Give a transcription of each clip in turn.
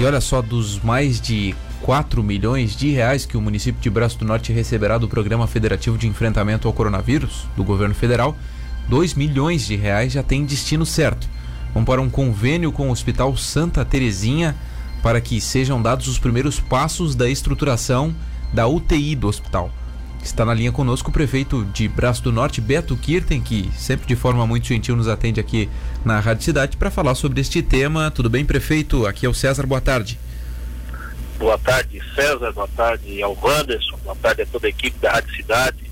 E olha só, dos mais de 4 milhões de reais que o município de Braço do Norte receberá do Programa Federativo de Enfrentamento ao Coronavírus, do governo federal, 2 milhões de reais já tem destino certo. Vão para um convênio com o Hospital Santa Terezinha para que sejam dados os primeiros passos da estruturação da UTI do hospital. Está na linha conosco o prefeito de Braço do Norte, Beto Kirten, que sempre de forma muito gentil nos atende aqui na Rádio Cidade para falar sobre este tema. Tudo bem, prefeito? Aqui é o César, boa tarde. Boa tarde, César, boa tarde ao Wanderson, boa tarde a toda a equipe da Rádio Cidade.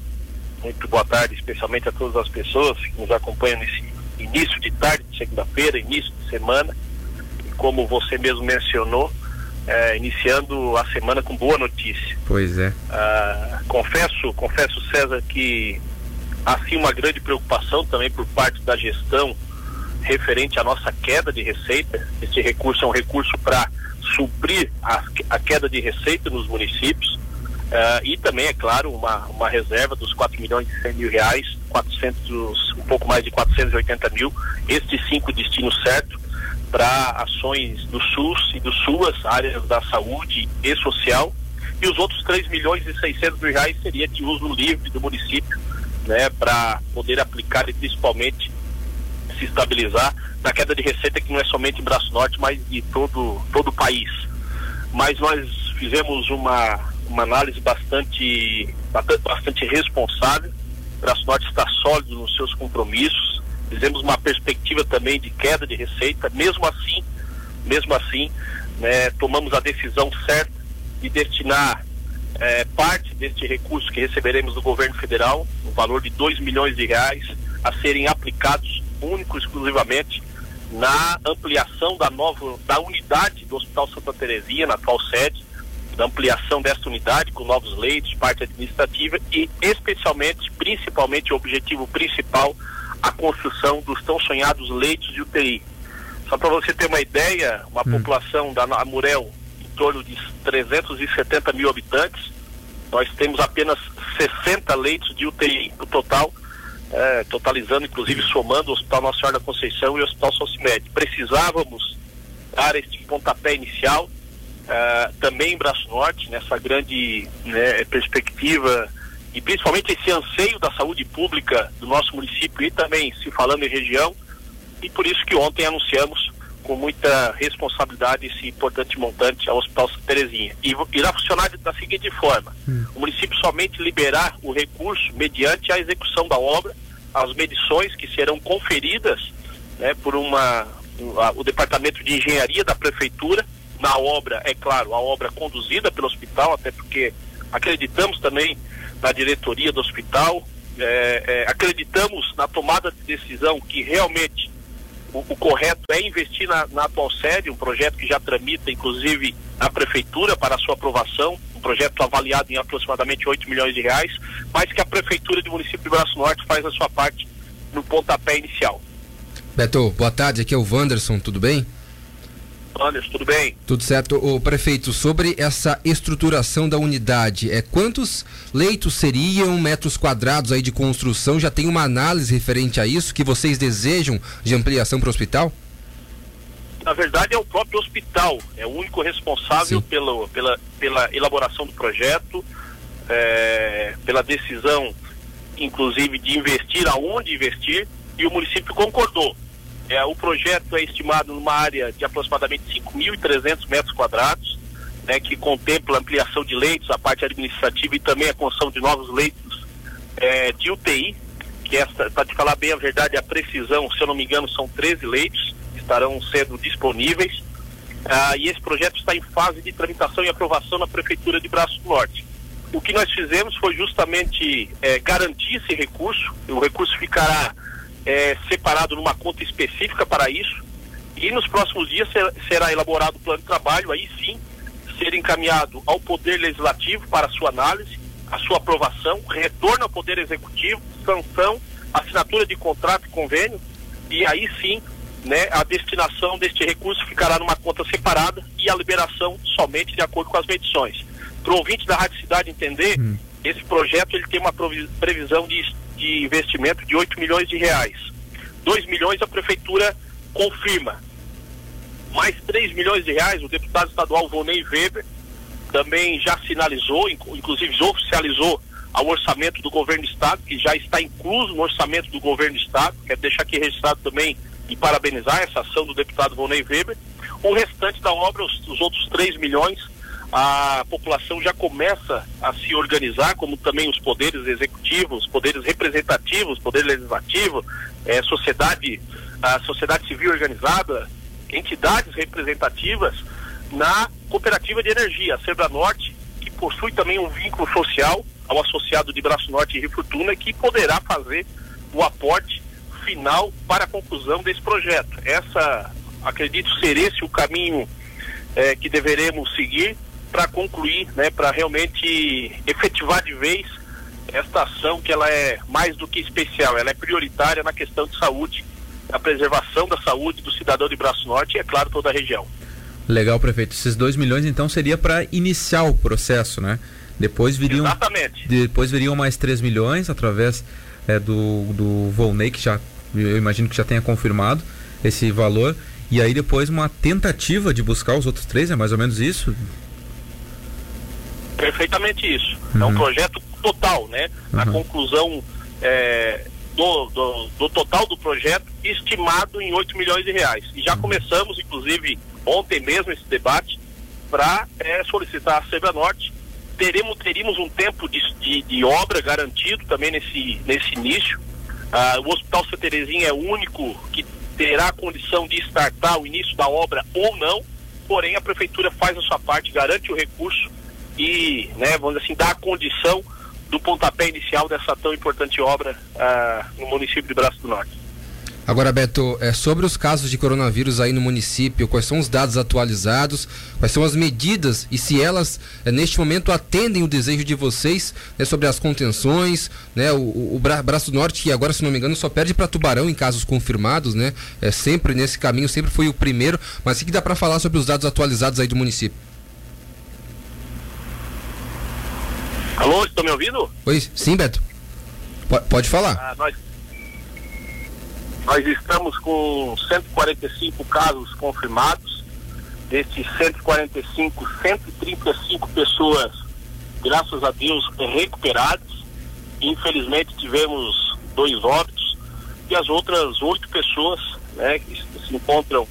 Muito boa tarde, especialmente a todas as pessoas que nos acompanham nesse início de tarde, de segunda-feira, início de semana. E como você mesmo mencionou, é, iniciando a semana com boa notícia. Pois é. Ah, confesso, confesso, César, que há sim uma grande preocupação também por parte da gestão referente à nossa queda de receita. Este recurso é um recurso para suprir a, a, queda de receita nos municípios uh, e também, é claro, uma, uma reserva dos 4 milhões e 100 mil reais, 400, um pouco mais de 480 mil, este cinco destino certo para ações do SUS e do SUAS, áreas da saúde e social, e os outros 3 milhões e 600 mil reais seria de uso livre do município, né, para poder aplicar e principalmente se estabilizar na queda de receita que não é somente em Braço Norte, mas de todo, todo o país. Mas nós fizemos uma, uma análise bastante, bastante responsável. Braço Norte está sólido nos seus compromissos. Fizemos uma perspectiva também de queda de receita. Mesmo assim, mesmo assim, né, tomamos a decisão certa de destinar é, parte deste recurso que receberemos do governo federal, no valor de 2 milhões de reais, a serem aplicados único exclusivamente na ampliação da nova da unidade do Hospital Santa Terezinha, na atual sede, da ampliação desta unidade com novos leitos, parte administrativa e especialmente, principalmente o objetivo principal, a construção dos tão sonhados leitos de UTI. Só para você ter uma ideia, uma hum. população da Amurel torno de 370 mil habitantes, nós temos apenas 60 leitos de UTI no total é, totalizando, inclusive somando o Hospital Nossa Senhora da Conceição e o Hospital Socimed. Precisávamos dar este pontapé inicial, é, também em Braço Norte, nessa grande né, perspectiva e principalmente esse anseio da saúde pública do nosso município e também se falando em região, e por isso que ontem anunciamos com muita responsabilidade esse importante montante ao Hospital Santa Terezinha. E irá funcionar da seguinte forma: hum. o município somente liberar o recurso mediante a execução da obra, as medições que serão conferidas né, por uma o departamento de engenharia da prefeitura na obra, é claro, a obra conduzida pelo hospital, até porque acreditamos também na diretoria do hospital, é, é, acreditamos na tomada de decisão que realmente o, o, correto é investir na, na, atual sede, um projeto que já tramita, inclusive, na prefeitura para sua aprovação, um projeto avaliado em aproximadamente 8 milhões de reais, mas que a prefeitura do município de Braço Norte faz a sua parte no pontapé inicial. Beto, boa tarde, aqui é o Wanderson, tudo bem? Anderson, tudo bem? Tudo certo. O prefeito, sobre essa estruturação da unidade, é quantos leitos seriam, metros quadrados aí de construção? Já tem uma análise referente a isso que vocês desejam de ampliação para o hospital? Na verdade, é o próprio hospital, é o único responsável pela, pela, pela elaboração do projeto, é, pela decisão, inclusive, de investir aonde investir, e o município concordou. É, o projeto é estimado numa área de aproximadamente 5.300 metros quadrados, né, que contempla ampliação de leitos, a parte administrativa e também a construção de novos leitos é, de UTI, que para te falar bem a verdade, a precisão, se eu não me engano, são 13 leitos que estarão sendo disponíveis. Ah, e esse projeto está em fase de tramitação e aprovação na Prefeitura de Braço do Norte. O que nós fizemos foi justamente é, garantir esse recurso, o recurso ficará é, separado numa conta específica para isso. E nos próximos dias ser, será elaborado o plano de trabalho, aí sim, ser encaminhado ao Poder Legislativo para sua análise, a sua aprovação, retorno ao Poder Executivo, sanção, assinatura de contrato e convênio, e aí sim, né, a destinação deste recurso ficará numa conta separada e a liberação somente de acordo com as medições. Para o ouvinte da Rádio Cidade entender, hum. esse projeto ele tem uma previsão de de investimento de 8 milhões de reais. 2 milhões a prefeitura confirma. mais 3 milhões de reais, o deputado estadual Vonei Weber também já sinalizou, inclusive já oficializou ao orçamento do governo do estado, que já está incluso no orçamento do governo do estado. Quero deixar aqui registrado também e parabenizar essa ação do deputado Vonei Weber. O restante da obra, os, os outros 3 milhões, a população já começa a se organizar, como também os poderes executivos, poderes representativos, poder legislativo, é, sociedade, a sociedade civil organizada, entidades representativas na cooperativa de energia, a Sebra Norte, que possui também um vínculo social ao associado de Braço Norte e Rio Fortuna, que poderá fazer o aporte final para a conclusão desse projeto. Essa, acredito ser esse o caminho é, que deveremos seguir para concluir, né, para realmente efetivar de vez esta ação que ela é mais do que especial, ela é prioritária na questão de saúde, na preservação da saúde do cidadão de Braço Norte e, é claro, toda a região. Legal, prefeito. Esses dois milhões, então, seria para iniciar o processo, né? Depois viriam, Exatamente. Depois viriam mais 3 milhões através é, do, do Volney, que já, eu imagino que já tenha confirmado esse valor. E aí depois uma tentativa de buscar os outros três, é mais ou menos isso? Perfeitamente isso. Uhum. É um uhum. projeto total, né? Uhum. A conclusão é, do, do, do, total do projeto estimado em 8 milhões de reais. E já uhum. começamos, inclusive, ontem mesmo esse debate para é, solicitar a Sebra Norte. Teremos, teríamos um tempo de, de, de, obra garantido também nesse, nesse início. Ah, o Hospital Santa Terezinha é o único que terá a condição de startar o início da obra ou não, porém a prefeitura faz a sua parte, garante o recurso e, né, vamos dizer assim, dar a condição do pontapé inicial dessa tão importante obra ah, no município de Braço do Norte. Agora, Beto, é, sobre os casos de coronavírus aí no município, quais são os dados atualizados, quais são as medidas e se elas, é, neste momento, atendem o desejo de vocês né, sobre as contenções, né? O, o, Bra Braço Norte, que agora, se não me engano, só perde para Tubarão em casos confirmados, né? É, sempre nesse caminho, sempre foi o primeiro, mas o que dá para falar sobre os dados atualizados aí do município? Alô, estão me ouvindo? Oi, sim, Beto. P pode falar. Ah, nós, nós estamos com 145 casos confirmados. Desses 145, 135 pessoas, graças a Deus, recuperadas. Infelizmente tivemos dois óbitos e as outras oito pessoas né, que se encontram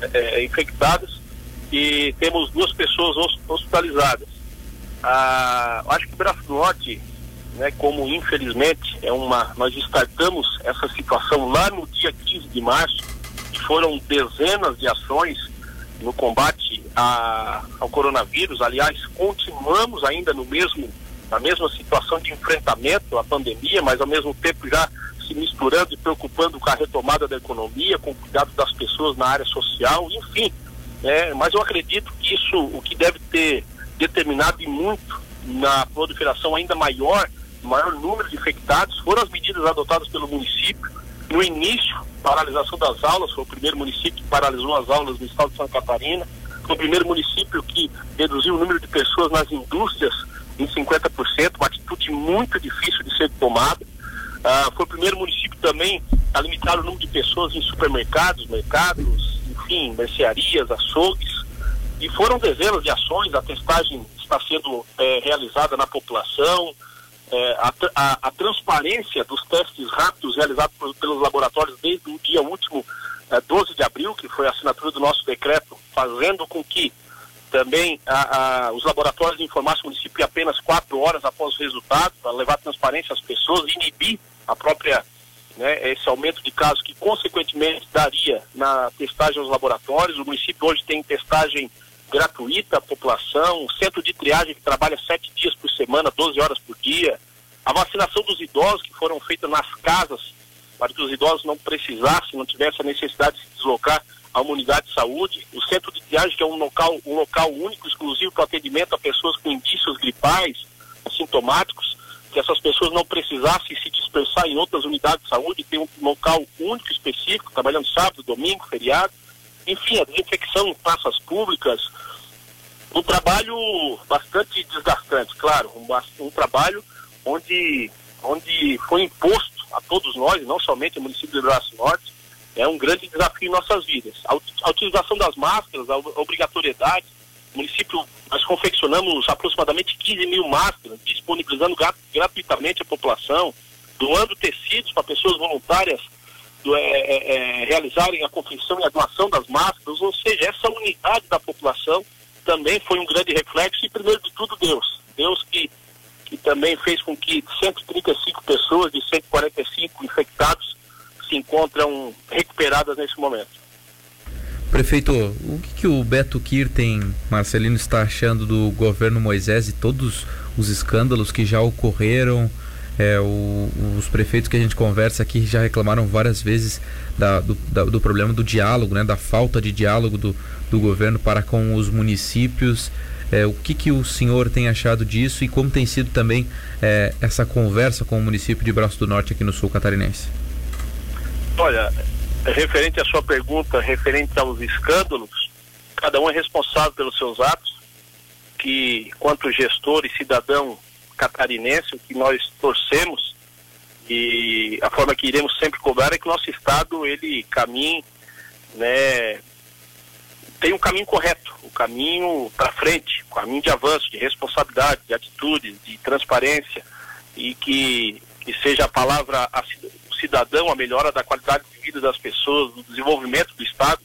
é, infectadas e temos duas pessoas hospitalizadas. Ah, acho que o Braço do Norte, né, como infelizmente é uma, nós startamos essa situação lá no dia 15 de março, e foram dezenas de ações no combate a, ao coronavírus. Aliás, continuamos ainda no mesmo, na mesma situação de enfrentamento à pandemia, mas ao mesmo tempo já se misturando e preocupando com a retomada da economia, com o cuidado das pessoas na área social, enfim. Né, mas eu acredito que isso, o que deve ter determinado e muito na proliferação ainda maior, maior número de infectados, foram as medidas adotadas pelo município. No início, paralisação das aulas, foi o primeiro município que paralisou as aulas no estado de Santa Catarina, foi o primeiro município que reduziu o número de pessoas nas indústrias em 50%, uma atitude muito difícil de ser tomada. Ah, foi o primeiro município também a limitar o número de pessoas em supermercados, mercados, enfim, mercearias, açougues. E foram dezenas de ações, a testagem está sendo é, realizada na população, é, a, a, a, transparência dos testes rápidos realizados por, pelos laboratórios desde o dia último, é, 12 de abril, que foi a assinatura do nosso decreto, fazendo com que também a, os laboratórios informassem o município apenas quatro horas após o resultado, para levar transparência às pessoas, inibir a própria né, esse aumento de casos que consequentemente daria na testagem aos laboratórios. O município hoje tem testagem gratuita à população, centro de triagem que trabalha sete dias por semana, 12 horas por dia, a vacinação dos idosos que foram feitas nas casas, para que os idosos não precisassem, não tivessem a necessidade de se deslocar a uma unidade de saúde, o centro de triagem que é um local, um local único, exclusivo para atendimento a pessoas com indícios gripais, sintomáticos, que essas pessoas não precisassem se dispersar em outras unidades de saúde, tem um local único específico, trabalhando sábado, domingo, feriado, enfim, a desinfecção em praças públicas, um trabalho bastante desgastante, claro, um, um trabalho onde, onde foi imposto a todos nós, não somente o município de Braço Norte, é um grande desafio em nossas vidas. A, a utilização das máscaras, a obrigatoriedade, o município, nós confeccionamos aproximadamente 15 mil máscaras, disponibilizando gratuitamente a população, doando tecidos para pessoas voluntárias é, é, é, realizarem a confecção e a doação das máscaras, ou seja, essa unidade da população também foi um grande reflexo, e primeiro de tudo Deus. Deus que, que também fez com que 135 pessoas de 145 infectados se encontram recuperadas nesse momento. Prefeito, o que, que o Beto Kirten, Marcelino, está achando do governo Moisés e todos os escândalos que já ocorreram? É, o, os prefeitos que a gente conversa aqui já reclamaram várias vezes da, do, da, do, problema do diálogo, né, da falta de diálogo do, do governo para com os municípios. É, o que, que o senhor tem achado disso e como tem sido também é, essa conversa com o município de Braço do Norte aqui no sul catarinense? Olha, referente à sua pergunta, referente aos escândalos, cada um é responsável pelos seus atos, que quanto gestor e cidadão catarinense, o que nós torcemos e a forma que iremos sempre cobrar é que o nosso estado ele caminhe, né, tem um caminho correto, o um caminho para frente, um caminho de avanço, de responsabilidade, de atitude, de transparência e que, que seja a palavra a, cidadão, a melhora da qualidade de vida das pessoas, do desenvolvimento do Estado,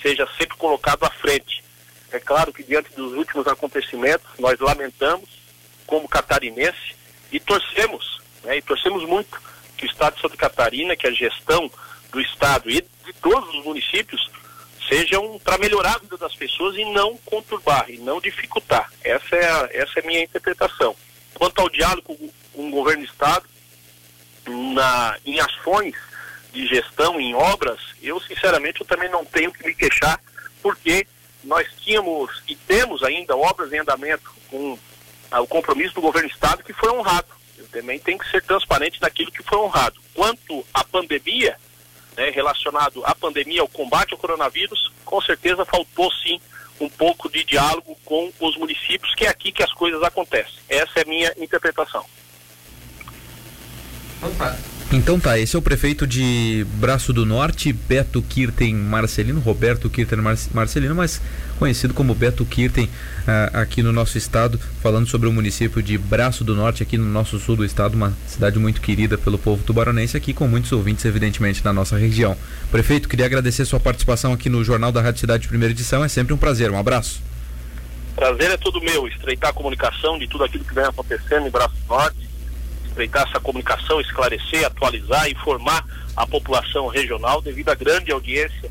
seja sempre colocado à frente. É claro que diante dos últimos acontecimentos, nós lamentamos como catarinense e torcemos, né, e torcemos muito que o Estado de Santa Catarina, que a gestão do Estado e de todos os municípios sejam para melhorar a vida das pessoas e não conturbar, e não dificultar. Essa é a, essa é a minha interpretação. Quanto ao diálogo com o governo do Estado, na, em ações de gestão, em obras, eu sinceramente eu também não tenho que me queixar, porque nós tínhamos e temos ainda obras em andamento com o compromisso do governo do Estado que foi honrado. Eu também tenho que ser transparente naquilo que foi honrado. Quanto à pandemia, né, relacionado à pandemia, ao combate ao coronavírus, com certeza faltou sim um pouco de diálogo com os municípios, que é aqui que as coisas acontecem. Essa é a minha interpretação. Então tá, esse é o prefeito de Braço do Norte, Beto Kirten Marcelino, Roberto Kirten Marcelino, mas conhecido como Beto Kirten uh, aqui no nosso estado, falando sobre o município de Braço do Norte, aqui no nosso sul do estado, uma cidade muito querida pelo povo tubaronense, aqui com muitos ouvintes, evidentemente, na nossa região. Prefeito, queria agradecer sua participação aqui no Jornal da Rádio Cidade Primeira Edição, é sempre um prazer, um abraço. Prazer é todo meu, estreitar a comunicação de tudo aquilo que vem acontecendo em Braço do Norte aproveitar essa comunicação, esclarecer, atualizar, informar a população regional devido à grande audiência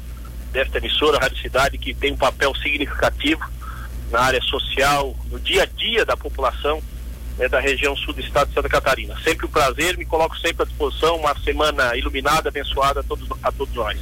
desta emissora, Rádio Cidade, que tem um papel significativo na área social, no dia a dia da população né, da região sul do estado de Santa Catarina. Sempre um prazer, me coloco sempre à disposição, uma semana iluminada, abençoada a todos, a todos nós.